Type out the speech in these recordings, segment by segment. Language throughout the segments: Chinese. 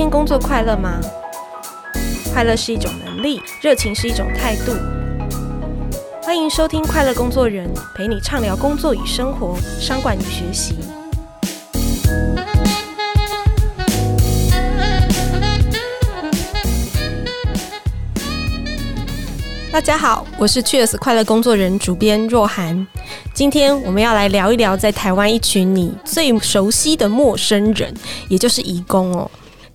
天工作快乐吗？快乐是一种能力，热情是一种态度。欢迎收听《快乐工作人》，陪你畅聊工作与生活、商管与学习。大家好，我是 Cheers 快乐工作人主编若涵。今天我们要来聊一聊，在台湾一群你最熟悉的陌生人，也就是义工哦。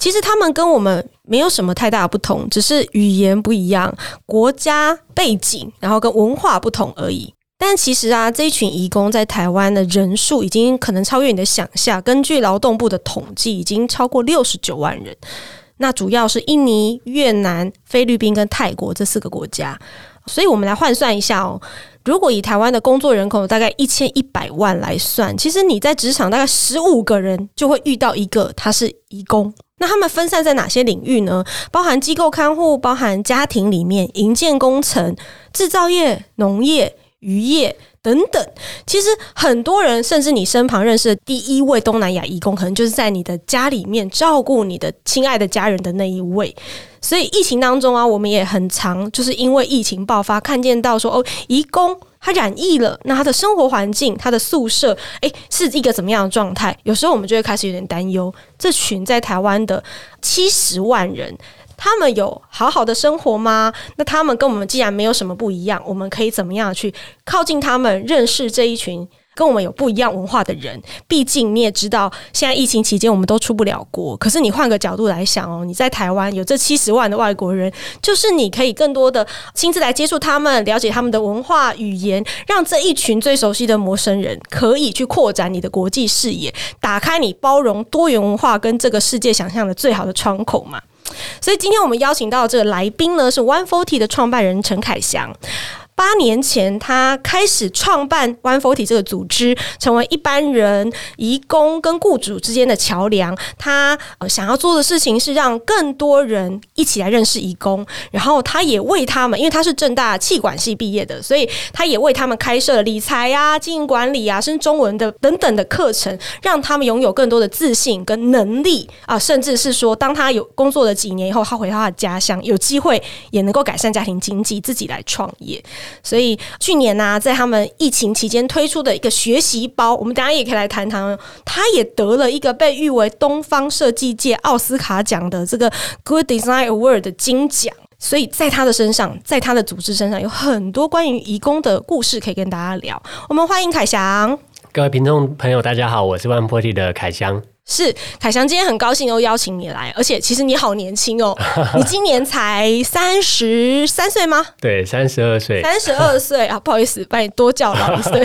其实他们跟我们没有什么太大的不同，只是语言不一样、国家背景，然后跟文化不同而已。但其实啊，这一群移工在台湾的人数已经可能超越你的想象。根据劳动部的统计，已经超过六十九万人。那主要是印尼、越南、菲律宾跟泰国这四个国家。所以我们来换算一下哦。如果以台湾的工作人口大概一千一百万来算，其实你在职场大概十五个人就会遇到一个他是移工。那他们分散在哪些领域呢？包含机构看护，包含家庭里面、营建工程、制造业、农业、渔业等等。其实很多人，甚至你身旁认识的第一位东南亚义工，可能就是在你的家里面照顾你的亲爱的家人的那一位。所以疫情当中啊，我们也很常就是因为疫情爆发，看见到说哦，义工他染疫了，那他的生活环境、他的宿舍，诶，是一个怎么样的状态？有时候我们就会开始有点担忧，这群在台湾的七十万人，他们有好好的生活吗？那他们跟我们既然没有什么不一样，我们可以怎么样去靠近他们，认识这一群？跟我们有不一样文化的人，毕竟你也知道，现在疫情期间我们都出不了国。可是你换个角度来想哦，你在台湾有这七十万的外国人，就是你可以更多的亲自来接触他们，了解他们的文化语言，让这一群最熟悉的陌生人可以去扩展你的国际视野，打开你包容多元文化跟这个世界想象的最好的窗口嘛。所以今天我们邀请到这个来宾呢，是 One Forty 的创办人陈凯翔。八年前，他开始创办 One Forty 这个组织，成为一般人、移工跟雇主之间的桥梁。他呃想要做的事情是让更多人一起来认识移工，然后他也为他们，因为他是正大气管系毕业的，所以他也为他们开设了理财啊、经营管理啊，甚至中文的等等的课程，让他们拥有更多的自信跟能力啊，甚至是说，当他有工作了几年以后，他回到他的家乡，有机会也能够改善家庭经济，自己来创业。所以去年呢、在他们疫情期间推出的一个学习包，我们等一下也可以来谈谈。他也得了一个被誉为东方设计界奥斯卡奖的这个 Good Design Award 的金奖。所以在他的身上，在他的组织身上，有很多关于移工的故事可以跟大家聊。我们欢迎凯翔。各位听众朋友，大家好，我是 One Forty 的凯翔。是凯翔，今天很高兴又邀请你来，而且其实你好年轻哦，你今年才三十三岁吗？对，三十二岁，三十二岁 啊，不好意思，把你多叫了一岁，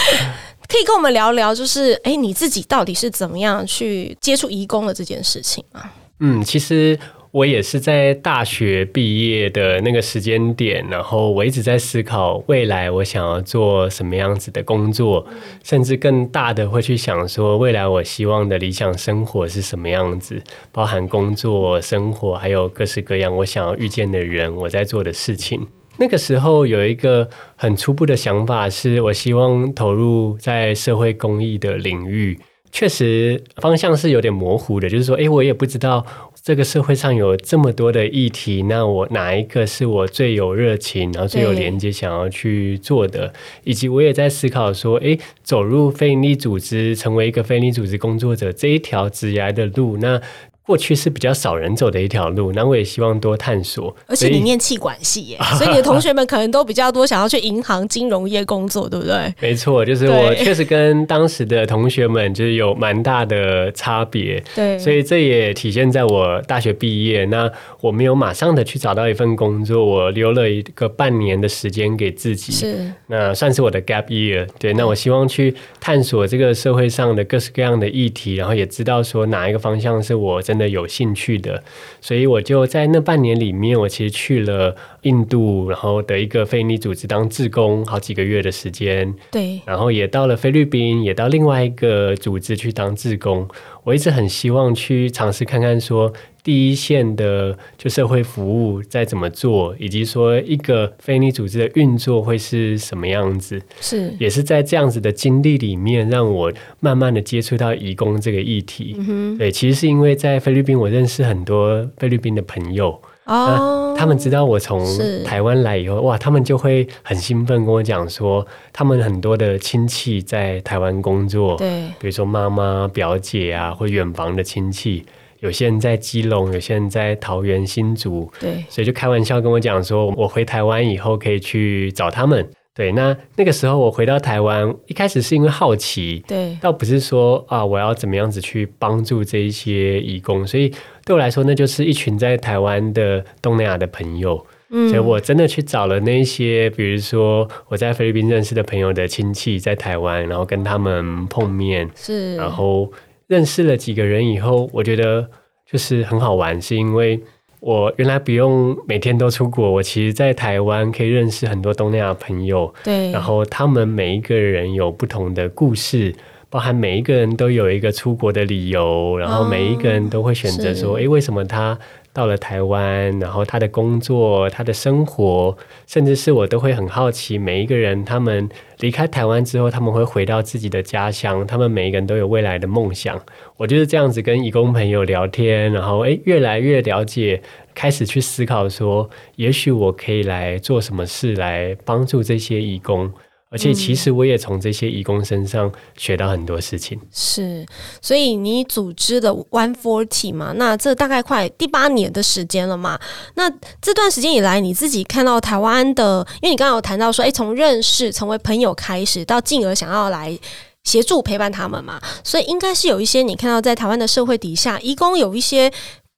可以跟我们聊聊，就是哎，你自己到底是怎么样去接触移工的这件事情啊？嗯，其实。我也是在大学毕业的那个时间点，然后我一直在思考未来我想要做什么样子的工作，甚至更大的会去想说未来我希望的理想生活是什么样子，包含工作、生活，还有各式各样我想要遇见的人，我在做的事情。那个时候有一个很初步的想法，是我希望投入在社会公益的领域。确实方向是有点模糊的，就是说，诶，我也不知道这个社会上有这么多的议题，那我哪一个是我最有热情，然后最有连接想要去做的，以及我也在思考说，诶，走入非营利组织，成为一个非营利组织工作者这一条职涯的路，那。过去是比较少人走的一条路，那我也希望多探索。而且你念气管系耶，所以，你的同学们可能都比较多想要去银行、金融业工作，对不对？没错，就是我确实跟当时的同学们就是有蛮大的差别。对，所以这也体现在我大学毕业，那我没有马上的去找到一份工作，我留了一个半年的时间给自己，是那算是我的 gap year。对，那我希望去探索这个社会上的各式各样的议题，然后也知道说哪一个方向是我真。真的有兴趣的，所以我就在那半年里面，我其实去了印度，然后的一个非营利组织当志工，好几个月的时间。对，然后也到了菲律宾，也到另外一个组织去当志工。我一直很希望去尝试看看说，第一线的就社会服务在怎么做，以及说一个非营利组织的运作会是什么样子，是也是在这样子的经历里面，让我慢慢的接触到移工这个议题。嗯，对，其实是因为在菲律宾，我认识很多菲律宾的朋友。哦，他们知道我从台湾来以后，哇，他们就会很兴奋跟我讲说，他们很多的亲戚在台湾工作，对，比如说妈妈、表姐啊，或远房的亲戚，有些人在基隆，有些人在桃园、新竹，对，所以就开玩笑跟我讲说，我回台湾以后可以去找他们。对，那那个时候我回到台湾，一开始是因为好奇，对，倒不是说啊，我要怎么样子去帮助这一些义工，所以对我来说，那就是一群在台湾的东南亚的朋友，嗯，所以我真的去找了那些，比如说我在菲律宾认识的朋友的亲戚在台湾，然后跟他们碰面，是，然后认识了几个人以后，我觉得就是很好玩，是因为。我原来不用每天都出国，我其实在台湾可以认识很多东南亚朋友，对，然后他们每一个人有不同的故事，包含每一个人都有一个出国的理由，然后每一个人都会选择说，诶，为什么他？到了台湾，然后他的工作、他的生活，甚至是我都会很好奇，每一个人他们离开台湾之后，他们会回到自己的家乡，他们每一个人都有未来的梦想。我就是这样子跟义工朋友聊天，然后诶，越来越了解，开始去思考说，也许我可以来做什么事来帮助这些义工。而且其实我也从这些义工身上学到很多事情。嗯、是，所以你组织的 One Forty 嘛，那这大概快第八年的时间了嘛。那这段时间以来，你自己看到台湾的，因为你刚刚有谈到说，诶，从认识成为朋友开始，到进而想要来协助陪伴他们嘛，所以应该是有一些你看到在台湾的社会底下，义工有一些。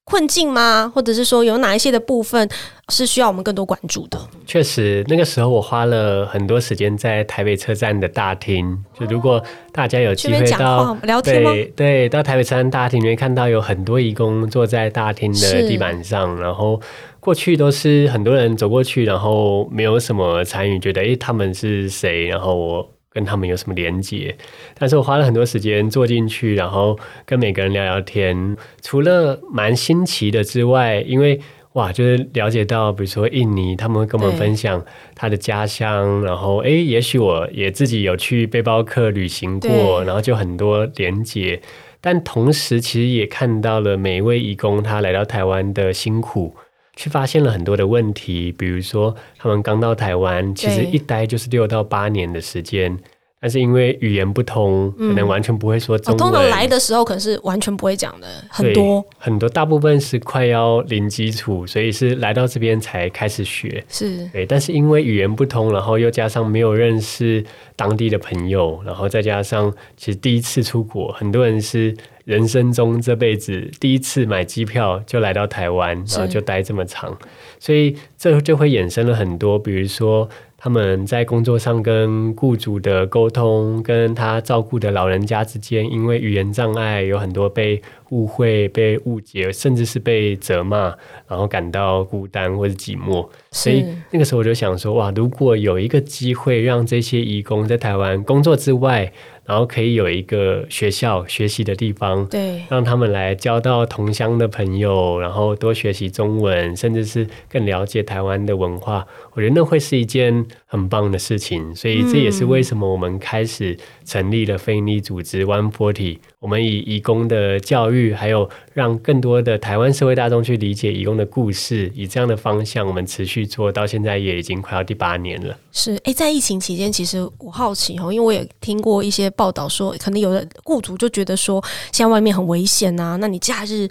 困境吗？或者是说有哪一些的部分是需要我们更多关注的？确实，那个时候我花了很多时间在台北车站的大厅。就如果大家有机会到聊天？对对，到台北车站大厅，里面看到有很多义工坐在大厅的地板上。然后过去都是很多人走过去，然后没有什么参与，觉得诶，他们是谁？然后我。跟他们有什么连接？但是我花了很多时间坐进去，然后跟每个人聊聊天。除了蛮新奇的之外，因为哇，就是了解到，比如说印尼，他们会跟我们分享他的家乡，然后诶，也许我也自己有去背包客旅行过，然后就很多连接。但同时，其实也看到了每一位义工他来到台湾的辛苦。去发现了很多的问题，比如说他们刚到台湾，其实一待就是六到八年的时间。但是因为语言不通，可能完全不会说中文。通常来的时候可能是完全不会讲的，很多很多，大部分是快要零基础，所以是来到这边才开始学。是对，但是因为语言不通，然后又加上没有认识当地的朋友，然后再加上其实第一次出国，很多人是人生中这辈子第一次买机票就来到台湾，然后就待这么长，所以这就会衍生了很多，比如说。他们在工作上跟雇主的沟通，跟他照顾的老人家之间，因为语言障碍，有很多被误会、被误解，甚至是被责骂，然后感到孤单或者寂寞。所以那个时候我就想说，哇，如果有一个机会让这些义工在台湾工作之外，然后可以有一个学校学习的地方，对，让他们来交到同乡的朋友，然后多学习中文，甚至是更了解台湾的文化。我觉得那会是一件很棒的事情。所以这也是为什么我们开始成立了非营利组织 One Forty。我们以义工的教育，还有让更多的台湾社会大众去理解义工的故事，以这样的方向，我们持续做到现在也已经快要第八年了。是，诶，在疫情期间，其实我好奇哦，因为我也听过一些。报道说，可能有的雇主就觉得说，现在外面很危险呐、啊，那你假日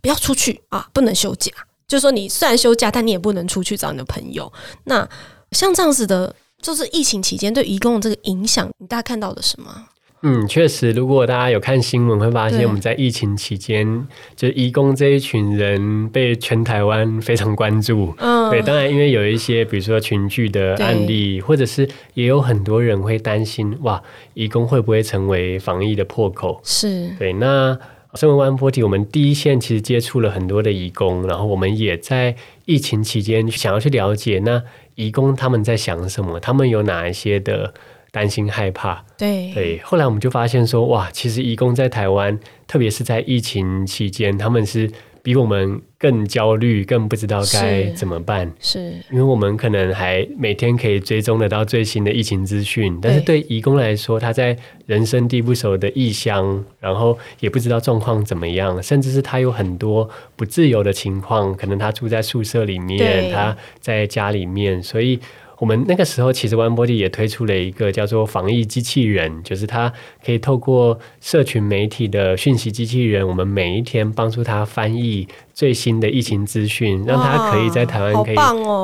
不要出去啊，不能休假。就是说，你虽然休假，但你也不能出去找你的朋友。那像这样子的，就是疫情期间对移工的这个影响，你大家看到了什么？嗯，确实，如果大家有看新闻，会发现我们在疫情期间，就移工这一群人被全台湾非常关注。嗯，对，当然因为有一些，比如说群聚的案例，或者是也有很多人会担心，哇，移工会不会成为防疫的破口？是对。那身为 One Forty，我们第一线其实接触了很多的义工，然后我们也在疫情期间想要去了解，那义工他们在想什么，他们有哪一些的。担心害怕，对对。后来我们就发现说，哇，其实义工在台湾，特别是在疫情期间，他们是比我们更焦虑，更不知道该怎么办。是，是因为我们可能还每天可以追踪得到最新的疫情资讯，但是对义工来说，他在人生地不熟的异乡，然后也不知道状况怎么样，甚至是他有很多不自由的情况，可能他住在宿舍里面，他在家里面，所以。我们那个时候其实 OneBody 也推出了一个叫做防疫机器人，就是它可以透过社群媒体的讯息机器人，我们每一天帮助他翻译最新的疫情资讯，让他可以在台湾可以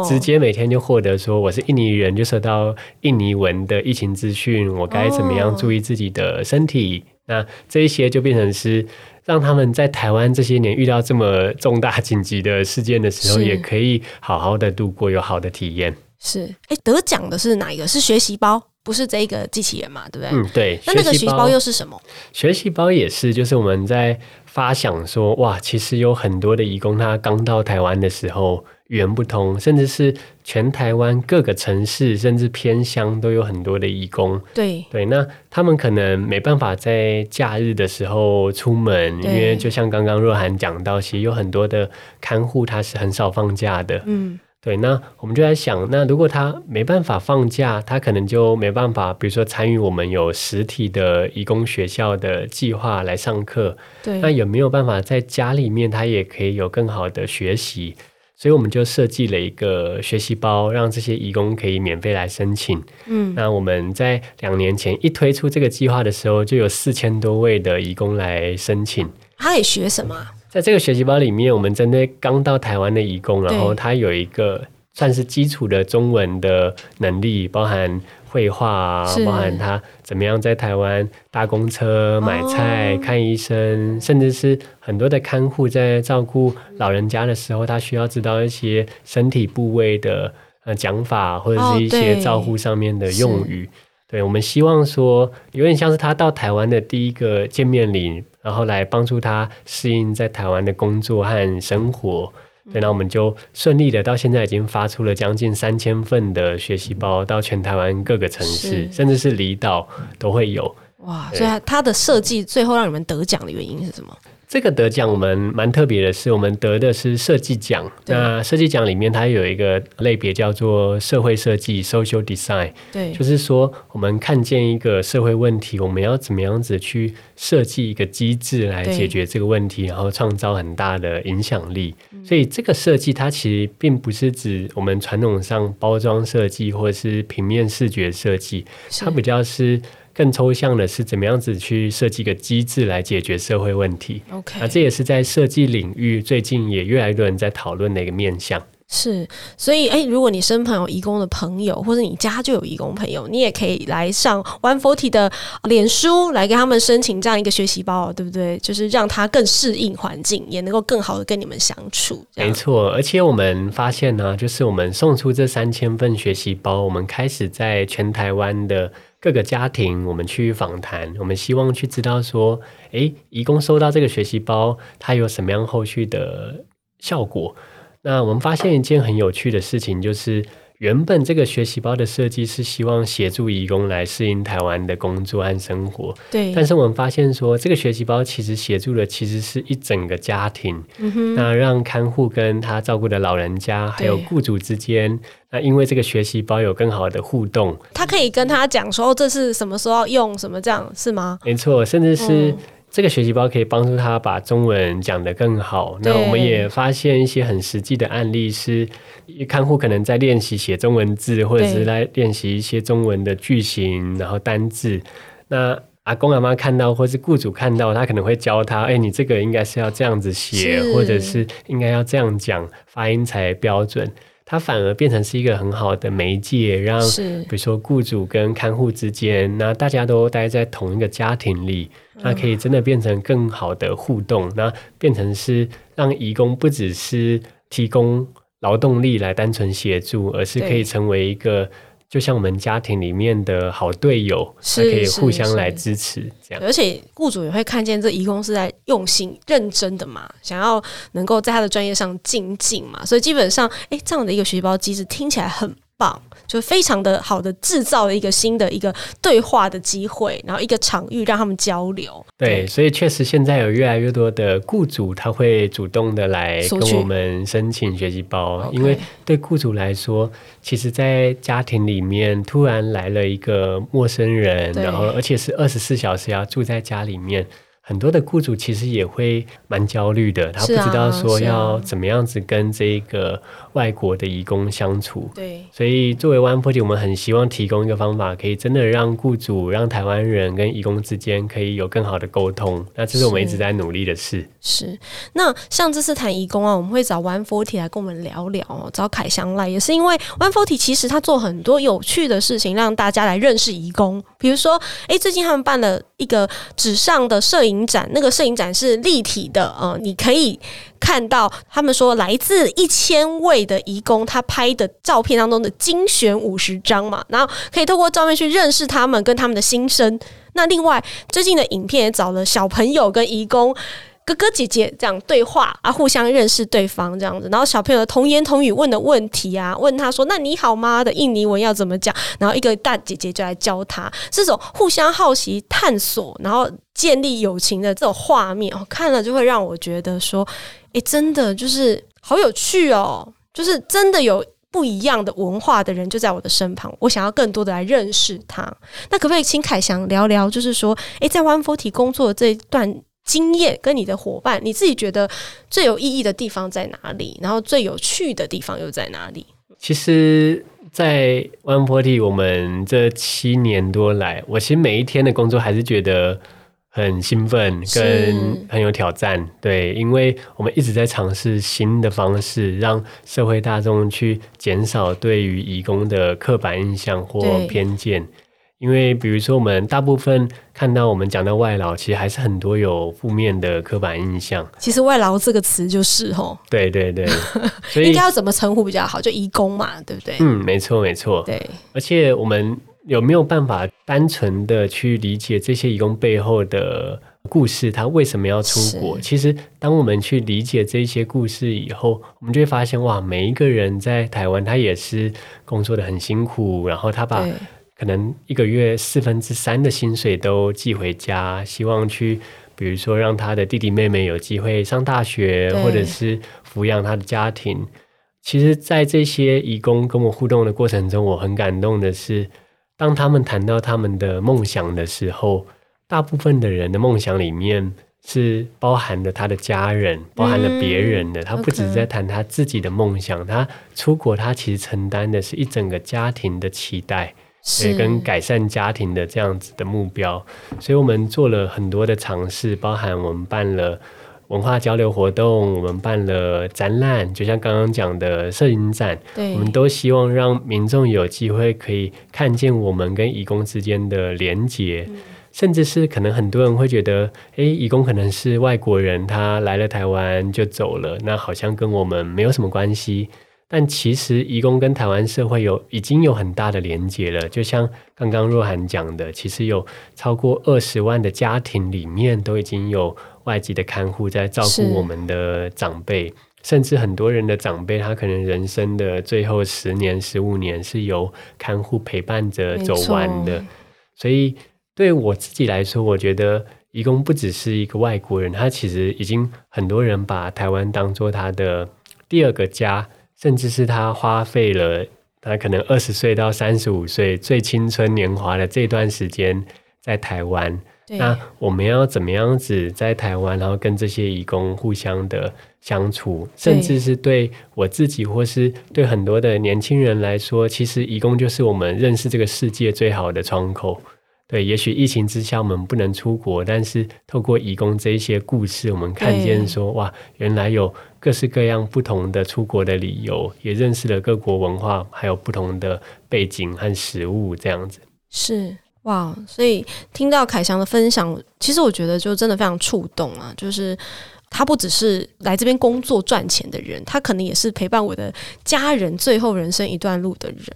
直接每天就获得说我是印尼人，就收到印尼文的疫情资讯，我该怎么样注意自己的身体？那这一些就变成是让他们在台湾这些年遇到这么重大 紧急的事件的时候，也可以好好的度过，有好的体验。是，哎，得奖的是哪一个？是学习包，不是这个机器人嘛？对不对？嗯，对。那那个学习包又是什么？学习包也是，就是我们在发想说，哇，其实有很多的义工，他刚到台湾的时候语言不通，甚至是全台湾各个城市，甚至偏乡都有很多的义工。对对，那他们可能没办法在假日的时候出门，因为就像刚刚若涵讲到，其实有很多的看护他是很少放假的。嗯。对，那我们就在想，那如果他没办法放假，他可能就没办法，比如说参与我们有实体的义工学校的计划来上课。对，那有没有办法在家里面，他也可以有更好的学习？所以我们就设计了一个学习包，让这些义工可以免费来申请。嗯，那我们在两年前一推出这个计划的时候，就有四千多位的义工来申请。他也学什么？在这个学习包里面，我们针对刚到台湾的移工，然后他有一个算是基础的中文的能力，包含绘画啊，包含他怎么样在台湾搭公车、买菜、哦、看医生，甚至是很多的看护在照顾老人家的时候，他需要知道一些身体部位的呃讲法，或者是一些照护上面的用语。哦对，我们希望说，有点像是他到台湾的第一个见面礼，然后来帮助他适应在台湾的工作和生活。对，那我们就顺利的到现在已经发出了将近三千份的学习包，到全台湾各个城市，甚至是离岛都会有。哇，所以它的设计最后让你们得奖的原因是什么？这个得奖我们蛮特别的是，我们得的是设计奖。那设计奖里面它有一个类别叫做社会设计 （Social Design）。对，就是说我们看见一个社会问题，我们要怎么样子去设计一个机制来解决这个问题，然后创造很大的影响力。所以这个设计它其实并不是指我们传统上包装设计或者是平面视觉设计，它比较是。更抽象的是怎么样子去设计一个机制来解决社会问题。OK，那这也是在设计领域最近也越来越多人在讨论的一个面向。是，所以哎，如果你身旁有义工的朋友，或者你家就有义工朋友，你也可以来上 One Forty 的脸书来跟他们申请这样一个学习包，对不对？就是让他更适应环境，也能够更好的跟你们相处。没错，而且我们发现呢，就是我们送出这三千份学习包，我们开始在全台湾的。各个家庭，我们去访谈，我们希望去知道说，哎，义工收到这个学习包，它有什么样后续的效果？那我们发现一件很有趣的事情，就是。原本这个学习包的设计是希望协助义工来适应台湾的工作和生活，对。但是我们发现说，这个学习包其实协助的其实是一整个家庭，嗯哼。那让看护跟他照顾的老人家，还有雇主之间，那因为这个学习包有更好的互动，他可以跟他讲说，这是什么时候用什么这样是吗？没错，甚至是。嗯这个学习包可以帮助他把中文讲得更好。那我们也发现一些很实际的案例，是看护可能在练习写中文字，或者是来练习一些中文的句型，然后单字。那阿公阿妈看到，或是雇主看到，他可能会教他：哎，你这个应该是要这样子写，或者是应该要这样讲，发音才标准。它反而变成是一个很好的媒介，让比如说雇主跟看护之间，那大家都待在同一个家庭里，那可以真的变成更好的互动，那变成是让义工不只是提供劳动力来单纯协助，而是可以成为一个。就像我们家庭里面的好队友，是可以互相来支持这样。而且雇主也会看见这义工是在用心、认真的嘛，想要能够在他的专业上精进嘛。所以基本上，哎，这样的一个学习包机制听起来很棒，就非常的好的制造了一个新的一个对话的机会，然后一个场域让他们交流。对，所以确实现在有越来越多的雇主他会主动的来跟我们申请学习包，因为对雇主来说，其实，在家庭里面突然来了一个陌生人，然后而且是二十四小时要住在家里面。很多的雇主其实也会蛮焦虑的，他不知道说要怎么样子跟这个外国的移工相处。对，所以作为 One Forty，我们很希望提供一个方法，可以真的让雇主、让台湾人跟移工之间可以有更好的沟通。那这是我们一直在努力的事。是，那像这次谈移工啊，我们会找 One Forty 来跟我们聊聊哦，找凯翔来也是因为 One Forty 其实他做很多有趣的事情，让大家来认识移工。比如说，哎，最近他们办了一个纸上的摄影展，那个摄影展是立体的，呃，你可以看到他们说来自一千位的移工，他拍的照片当中的精选五十张嘛，然后可以透过照片去认识他们跟他们的心声。那另外最近的影片也找了小朋友跟移工。哥哥姐姐这样对话啊，互相认识对方这样子，然后小朋友的童言童语问的问题啊，问他说：“那你好吗？”的印尼文要怎么讲？然后一个大姐姐就来教他，这种互相好奇、探索，然后建立友情的这种画面，哦，看了就会让我觉得说：“诶，真的就是好有趣哦！就是真的有不一样的文化的人就在我的身旁，我想要更多的来认识他。那可不可以请凯翔聊聊？就是说，诶，在 One Forty 工作的这一段。经验跟你的伙伴，你自己觉得最有意义的地方在哪里？然后最有趣的地方又在哪里？其实，在 One Forty 我们这七年多来，我其实每一天的工作还是觉得很兴奋，跟很有挑战。对，因为我们一直在尝试新的方式，让社会大众去减少对于移工的刻板印象或偏见。因为比如说，我们大部分看到我们讲到外劳，其实还是很多有负面的刻板印象。其实“外劳”这个词就是吼，对对对，所以应该要怎么称呼比较好？就移工嘛，对不对？嗯，没错没错。对，而且我们有没有办法单纯的去理解这些移工背后的故事？他为什么要出国？其实，当我们去理解这些故事以后，我们就会发现，哇，每一个人在台湾，他也是工作的很辛苦，然后他把。可能一个月四分之三的薪水都寄回家，希望去，比如说让他的弟弟妹妹有机会上大学，或者是抚养他的家庭。其实，在这些义工跟我互动的过程中，我很感动的是，当他们谈到他们的梦想的时候，大部分的人的梦想里面是包含了他的家人，包含了别人的。他不只是在谈他自己的梦想，他出国，他其实承担的是一整个家庭的期待。是跟改善家庭的这样子的目标，所以我们做了很多的尝试，包含我们办了文化交流活动，我们办了展览，就像刚刚讲的摄影展，对，我们都希望让民众有机会可以看见我们跟义工之间的连结，嗯，甚至是可能很多人会觉得，诶，义工可能是外国人，他来了台湾就走了，那好像跟我们没有什么关系。但其实，移工跟台湾社会有已经有很大的连结了。就像刚刚若涵讲的，其实有超过二十万的家庭里面都已经有外籍的看护在照顾我们的长辈，甚至很多人的长辈，他可能人生的最后十年、十五年是由看护陪伴着走完的。所以，对我自己来说，我觉得移工不只是一个外国人，他其实已经很多人把台湾当做他的第二个家。甚至是他花费了他可能二十岁到三十五岁最青春年华的这段时间在台湾。那我们要怎么样子在台湾，然后跟这些义工互相的相处，甚至是对我自己或是对很多的年轻人来说，其实义工就是我们认识这个世界最好的窗口。对，也许疫情之下我们不能出国，但是透过义工这一些故事，我们看见说哇，原来有各式各样不同的出国的理由，也认识了各国文化，还有不同的背景和食物这样子。是哇，所以听到凯翔的分享，其实我觉得就真的非常触动啊。就是他不只是来这边工作赚钱的人，他可能也是陪伴我的家人最后人生一段路的人。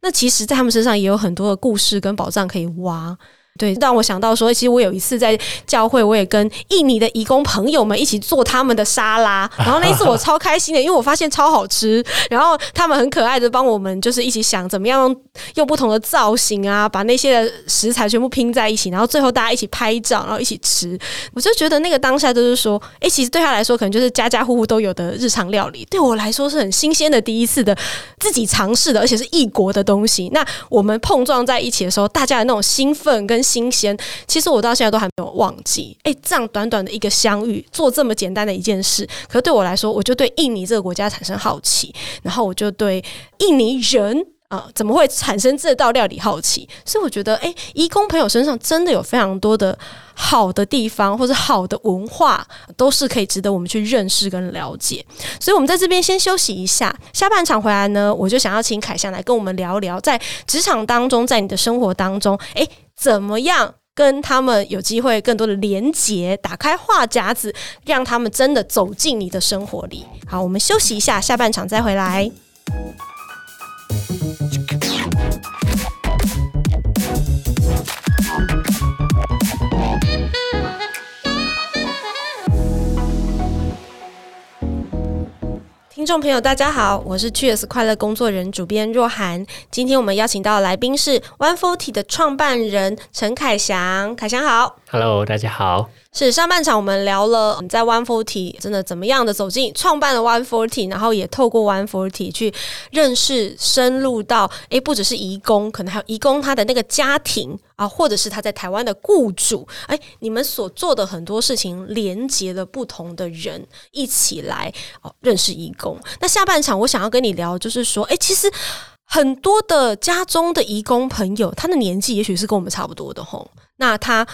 那其实，在他们身上也有很多的故事跟宝藏可以挖。对，让我想到说，其实我有一次在教会，我也跟印尼的义工朋友们一起做他们的沙拉，然后那一次我超开心的，因为我发现超好吃，然后他们很可爱的帮我们就是一起想怎么样用不同的造型啊，把那些食材全部拼在一起，然后最后大家一起拍照，然后一起吃，我就觉得那个当下就是说，哎，其实对他来说可能就是家家户户都有的日常料理，对我来说是很新鲜的第一次的自己尝试的，而且是异国的东西。那我们碰撞在一起的时候，大家的那种兴奋跟新鲜，其实我到现在都还没有忘记。哎，这样短短的一个相遇，做这么简单的一件事，可是对我来说，我就对印尼这个国家产生好奇，然后我就对印尼人啊、怎么会产生这道料理好奇。所以我觉得，哎，移工朋友身上真的有非常多的好的地方，或者好的文化，都是可以值得我们去认识跟了解。所以，我们在这边先休息一下，下半场回来呢，我就想要请凯翔来跟我们聊聊，在职场当中，在你的生活当中，哎。怎么样跟他们有机会更多的连接，打开话匣子，让他们真的走进你的生活里？好，我们休息一下，下半场再回来。听众朋友，大家好，我是 Cheers 快乐工作人主编若涵。今天我们邀请到的来宾是 One Forty 的创办人陈凯祥。凯祥好，Hello，大家好。是上半场我们聊了你在 One Forty 真的怎么样的走进创办了 One Forty，然后也透过 One Forty 去认识深入到诶，不只是移工，可能还有移工他的那个家庭啊，或者是他在台湾的雇主，诶，你们所做的很多事情连接了不同的人一起来哦认识移工。那下半场我想要跟你聊，就是说，诶，其实很多的家中的移工朋友，他的年纪也许是跟我们差不多的吼，那他。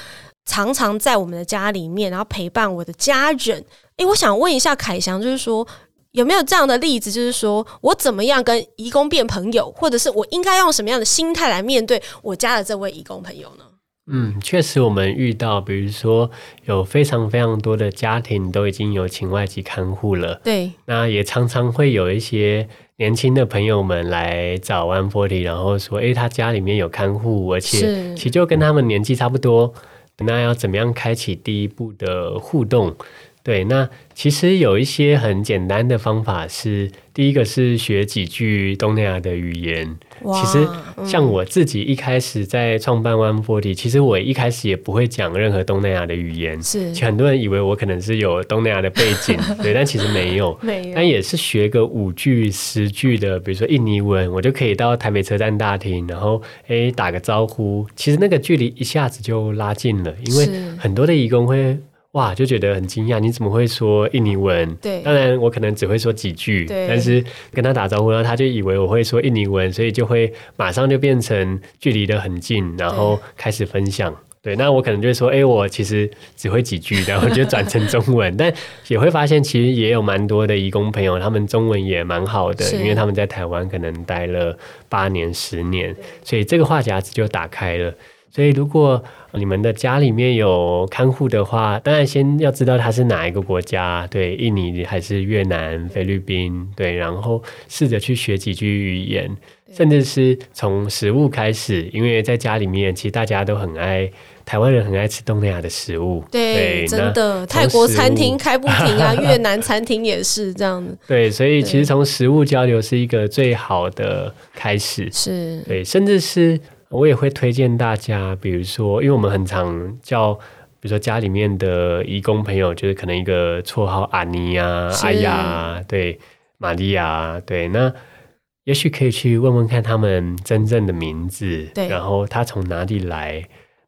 常常在我们的家里面，然后陪伴我的家人。诶，我想问一下凯翔，就是说有没有这样的例子？就是说我怎么样跟移工变朋友，或者是我应该用什么样的心态来面对我家的这位移工朋友呢？嗯，确实，我们遇到，比如说有非常非常多的家庭都已经有请外籍看护了。对，那也常常会有一些年轻的朋友们来找 One Forty，然后说：“诶，他家里面有看护，而且其实就跟他们年纪差不多。”那要怎么样开启第一步的互动？对，那其实有一些很简单的方法是，第一个是学几句东南亚的语言。其实像我自己一开始在创办 One Forty，其实我一开始也不会讲任何东南亚的语言。是，很多人以为我可能是有东南亚的背景，对，但其实没有。没有。但也是学个五句十句的，比如说印尼文，我就可以到台北车站大厅，然后诶打个招呼。其实那个距离一下子就拉近了，因为很多的义工会。哇，就觉得很惊讶，你怎么会说印尼文？对，当然我可能只会说几句，对但是跟他打招呼，然后他就以为我会说印尼文，所以就会马上就变成距离的很近，然后开始分享。对，那我可能就会说，哎、欸，我其实只会几句，然后就转成中文，但也会发现其实也有蛮多的义工朋友，他们中文也蛮好的，因为他们在台湾可能待了八年、十年，所以这个话匣子就打开了。所以，如果你们的家里面有看护的话，当然先要知道他是哪一个国家，对，印尼还是越南、菲律宾，对，然后试着去学几句语言，甚至是从食物开始，因为在家里面，其实大家都很爱，台湾人很爱吃东南亚的食物，对，对真的，泰国餐厅开不停啊，越南餐厅也是这样子，对，所以其实从食物交流是一个最好的开始，是。对，甚至是。我也会推荐大家，比如说，因为我们很常叫，比如说家里面的义工朋友，就是可能一个绰号阿尼啊、阿雅，对，玛利亚，对，那也许可以去问问看他们真正的名字，对，然后他从哪里来，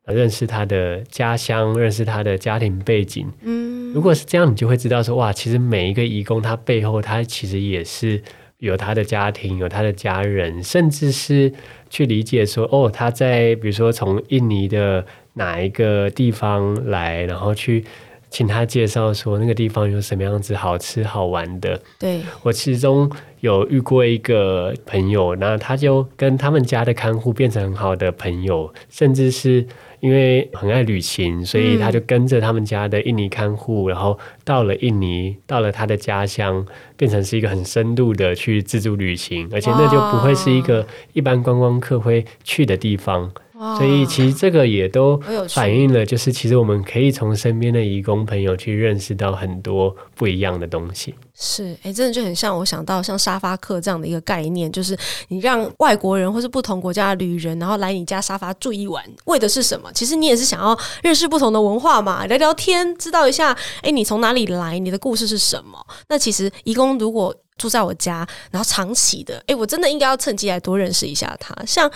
认识他的家乡，认识他的家庭背景，嗯，如果是这样，你就会知道说，哇，其实每一个义工他背后，他其实也是。有他的家庭，有他的家人，甚至是去理解说，哦，他在比如说从印尼的哪一个地方来，然后去请他介绍说那个地方有什么样子好吃好玩的。对，我其中有遇过一个朋友，那他就跟他们家的看护变成很好的朋友，甚至是。因为很爱旅行，所以他就跟着他们家的印尼看护，嗯、然后到了印尼，到了他的家乡，变成是一个很深度的去自助旅行，而且那就不会是一个一般观光客会去的地方。所以其实这个也都反映了，就是其实我们可以从身边的义工朋友去认识到很多不一样的东西。是，哎、欸，真的就很像我想到像沙发客这样的一个概念，就是你让外国人或是不同国家的旅人，然后来你家沙发住一晚，为的是什么？其实你也是想要认识不同的文化嘛，聊聊天，知道一下，哎、欸，你从哪里来，你的故事是什么？那其实义工如果住在我家，然后长期的，哎，我真的应该要趁机来多认识一下他。像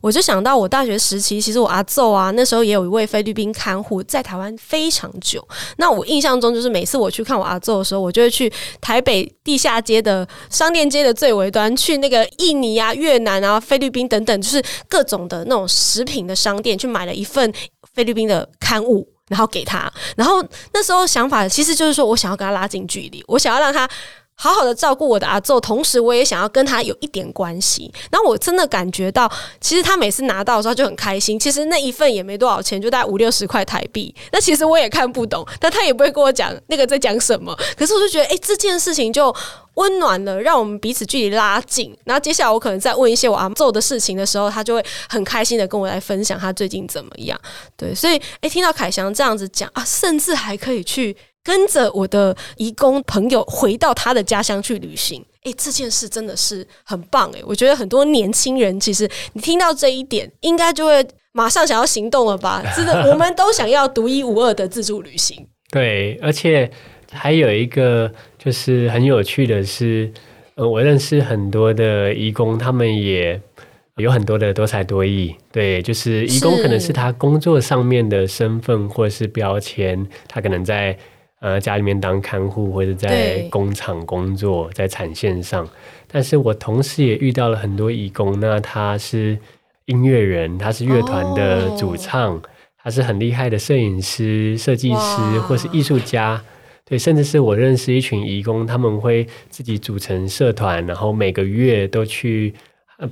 我就想到我大学时期，其实我阿祖啊，那时候也有一位菲律宾看护在台湾非常久。那我印象中就是每次我去看我阿祖的时候，我就会去台北地下街的商店街的最尾端，去那个印尼啊、越南啊、菲律宾等等，就是各种的那种食品的商店，去买了一份菲律宾的刊物，然后给他。然后那时候想法其实就是说我想要跟他拉近距离，我想要让他。好好的照顾我的阿祖，同时我也想要跟他有一点关系。然后我真的感觉到，其实他每次拿到的时候就很开心。其实那一份也没多少钱，就大概五六十块台币。那其实我也看不懂，但他也不会跟我讲那个在讲什么。可是我就觉得，哎，这件事情就温暖了，让我们彼此距离拉近。然后接下来我可能再问一些我阿祖的事情的时候，他就会很开心的跟我来分享他最近怎么样。对，所以哎，听到凯翔这样子讲啊，甚至还可以去。跟着我的移工朋友回到他的家乡去旅行，诶、欸，这件事真的是很棒诶，我觉得很多年轻人其实你听到这一点，应该就会马上想要行动了吧？真的，我们都想要独一无二的自助旅行。对，而且还有一个就是很有趣的是，呃，我认识很多的移工，他们也。有很多的多才多艺，对，就是移工可能是他工作上面的身份或者是标签，他可能在呃家里面当看护或者在工厂工作，在产线上。但是我同时也遇到了很多义工，那他是音乐人，他是乐团的主唱，他是很厉害的摄影师、设计师或是艺术家，对，甚至是我认识一群义工，他们会自己组成社团，然后每个月都去。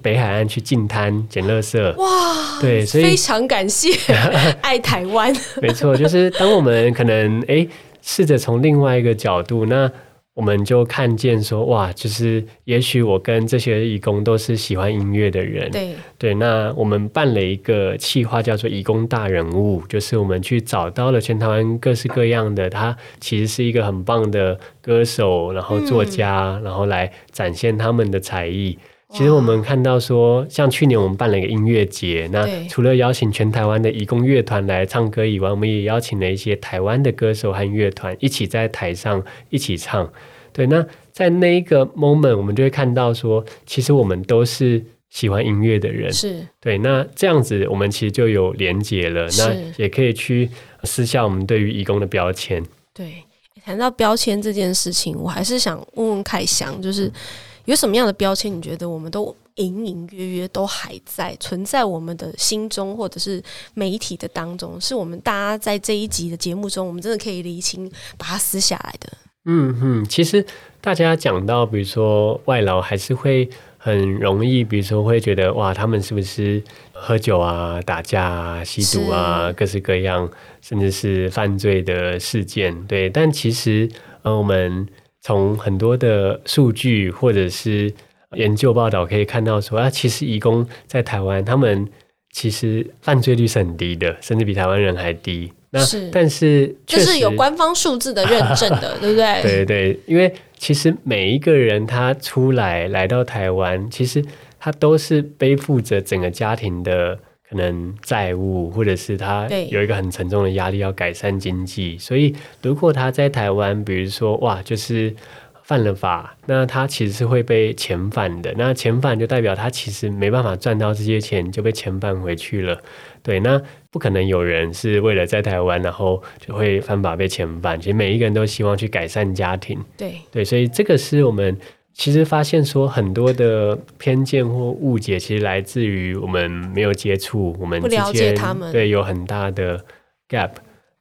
北海岸去净滩捡垃圾，哇！对，所以非常感谢 爱台湾。没错，就是当我们可能哎，试着从另外一个角度，那我们就看见说，哇，就是也许我跟这些义工都是喜欢音乐的人，对对。那我们办了一个企划，叫做“义工大人物”，就是我们去找到了全台湾各式各样的，他其实是一个很棒的歌手，然后作家，嗯、然后来展现他们的才艺。其实我们看到说，像去年我们办了一个音乐节，那除了邀请全台湾的义工乐团来唱歌以外，我们也邀请了一些台湾的歌手和乐团一起在台上一起唱。对，那在那一个 moment，我们就会看到说，其实我们都是喜欢音乐的人，是对。那这样子，我们其实就有连结了，那也可以去撕下我们对于义工的标签。对，谈到标签这件事情，我还是想问问凯翔，就是。嗯有什么样的标签？你觉得我们都隐隐约约都还在存在我们的心中，或者是媒体的当中？是我们大家在这一集的节目中，我们真的可以厘清，把它撕下来的。嗯哼，其实大家讲到，比如说外劳，还是会很容易，比如说会觉得哇，他们是不是喝酒啊、打架啊、吸毒啊，各式各样，甚至是犯罪的事件？对，但其实呃，我们。从很多的数据或者是研究报道可以看到说，啊，其实移工在台湾，他们其实犯罪率是很低的，甚至比台湾人还低。那是，但是就是有官方数字的认证的，对不对？对对，因为其实每一个人他出来来到台湾，其实他都是背负着整个家庭的。可能债务，或者是他有一个很沉重的压力，要改善经济。所以，如果他在台湾，比如说哇，就是犯了法，那他其实是会被遣返的。那遣返就代表他其实没办法赚到这些钱，就被遣返回去了。对，那不可能有人是为了在台湾，然后就会犯法被遣返。其实每一个人都希望去改善家庭。对对，所以这个是我们。其实发现说很多的偏见或误解，其实来自于我们没有接触，我们之间对有很大的 gap。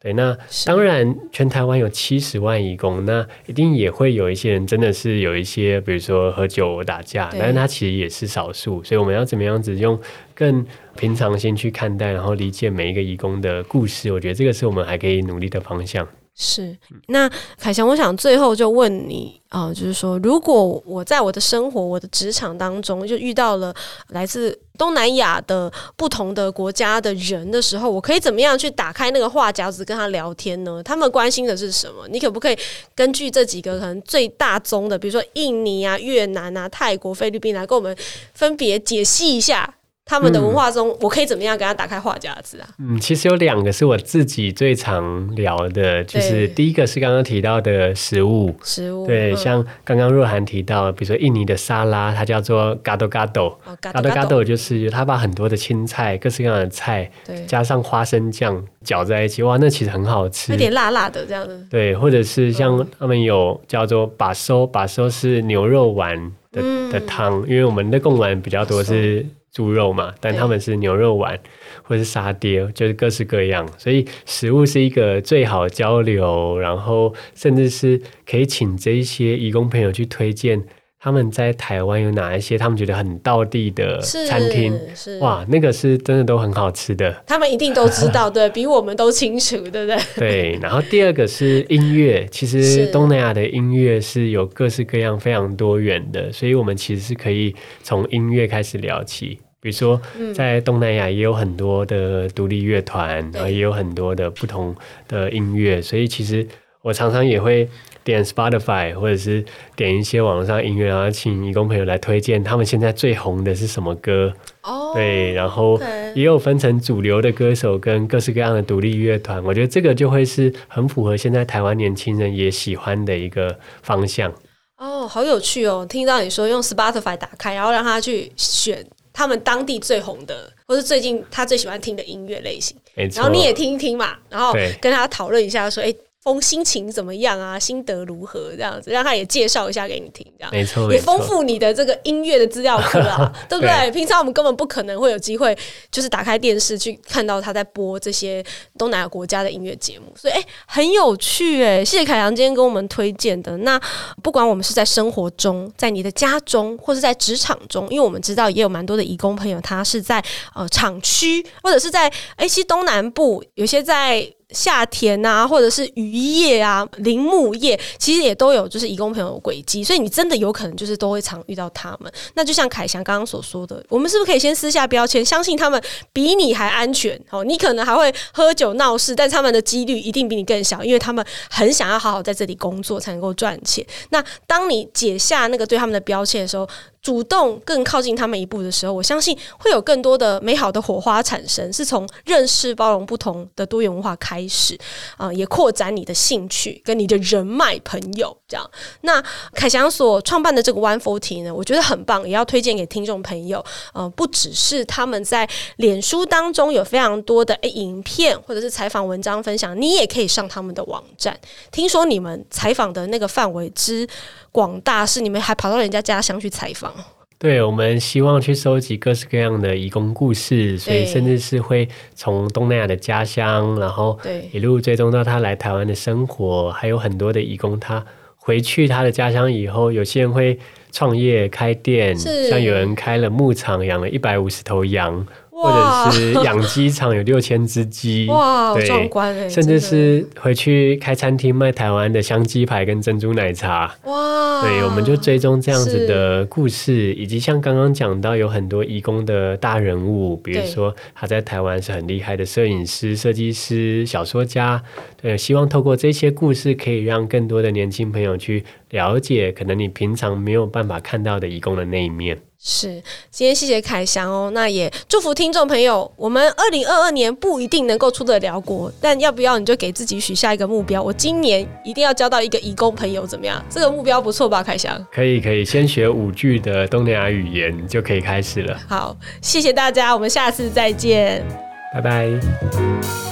对，那当然全台湾有七十万义工，那一定也会有一些人真的是有一些，比如说喝酒打架，但是他其实也是少数。所以我们要怎么样子用更平常心去看待，然后理解每一个义工的故事？我觉得这个是我们还可以努力的方向。是，那凯翔，我想最后就问你啊、呃，就是说，如果我在我的生活、我的职场当中，就遇到了来自东南亚的不同的国家的人的时候，我可以怎么样去打开那个话匣子跟他聊天呢？他们关心的是什么？你可不可以根据这几个可能最大宗的，比如说印尼啊、越南啊、泰国、菲律宾来跟我们分别解析一下？他们的文化中，我可以怎么样给他打开话匣子啊？嗯，其实有两个是我自己最常聊的，就是第一个是刚刚提到的食物，食物对，嗯、像刚刚若涵提到，比如说印尼的沙拉，它叫做 gado gado，gado gado 就是他把很多的青菜，各式各样的菜，对，加上花生酱搅在一起，哇，那其实很好吃，有点辣辣的这样子。对，或者是像他们有叫做 bakso，bakso 是牛肉丸的、嗯、的汤，因为我们的贡丸比较多是。猪肉嘛，但他们是牛肉丸，或是沙爹，就是各式各样。所以食物是一个最好交流，然后甚至是可以请这一些义工朋友去推荐他们在台湾有哪一些他们觉得很道地的餐厅。哇，那个是真的都很好吃的。他们一定都知道，对，比我们都清楚，对不对？对。然后第二个是音乐，其实东南亚的音乐是有各式各样、非常多元的，所以我们其实是可以从音乐开始聊起。比如说，在东南亚也有很多的独立乐团，然后也有很多的不同的音乐，所以其实我常常也会点 Spotify 或者是点一些网上音乐，然后请义工朋友来推荐他们现在最红的是什么歌。哦，对，然后也有分成主流的歌手跟各式各样的独立乐团，我觉得这个就会是很符合现在台湾年轻人也喜欢的一个方向。哦，好有趣哦！听到你说用 Spotify 打开，然后让他去选。他们当地最红的，或是最近他最喜欢听的音乐类型，然后你也听一听嘛，然后跟他讨论一下，说，哎。风心情怎么样啊？心得如何？这样子让他也介绍一下给你听，这样没错，也丰富你的这个音乐的资料库啊，对不对？对，平常我们根本不可能会有机会，就是打开电视去看到他在播这些东南亚国家的音乐节目，所以哎、欸，很有趣哎、欸！谢谢凯阳今天跟我们推荐的。那不管我们是在生活中，在你的家中，或是在职场中，因为我们知道也有蛮多的义工朋友，他是在呃厂区，或者是在哎，其实东南部有些在。夏田啊，或者是渔业啊、林木业，其实也都有就是移工朋友轨迹，所以你真的有可能就是都会常遇到他们。那就像凯翔刚刚所说的，我们是不是可以先撕下标签，相信他们比你还安全？哦，你可能还会喝酒闹事，但他们的几率一定比你更小，因为他们很想要好好在这里工作才能够赚钱。那当你解下那个对他们的标签的时候，主动更靠近他们一步的时候，我相信会有更多的美好的火花产生，是从认识包容不同的多元文化开始啊、也扩展你的兴趣跟你的人脉朋友这样。那凯翔所创办的这个 One Forty 呢，我觉得很棒，也要推荐给听众朋友。呃，不只是他们在脸书当中有非常多的诶影片或者是采访文章分享，你也可以上他们的网站。听说你们采访的那个范围之广大，是你们还跑到人家家乡去采访。对，我们希望去收集各式各样的移工故事，所以甚至是会从东南亚的家乡，然后一路追踪到他来台湾的生活，还有很多的移工，他回去他的家乡以后，有些人会创业开店，像有人开了牧场，养了一百五十头羊。或者是养鸡场有六千只鸡，哇，壮观哎，甚至是回去开餐厅卖台湾的香鸡排跟珍珠奶茶，哇，对，我们就追踪这样子的故事，以及像刚刚讲到有很多移工的大人物，比如说他在台湾是很厉害的摄影师、设计师、小说家，对，希望透过这些故事，可以让更多的年轻朋友去了解，可能你平常没有办法看到的移工的那一面。是，今天谢谢凯翔哦，那也祝福听众朋友，我们二零二二年不一定能够出得了国，但要不要你就给自己许下一个目标，我今年一定要交到一个义工朋友，怎么样？这个目标不错吧，凯翔？可以，可以，先学五句的东南亚语言就可以开始了。好，谢谢大家，我们下次再见，拜拜。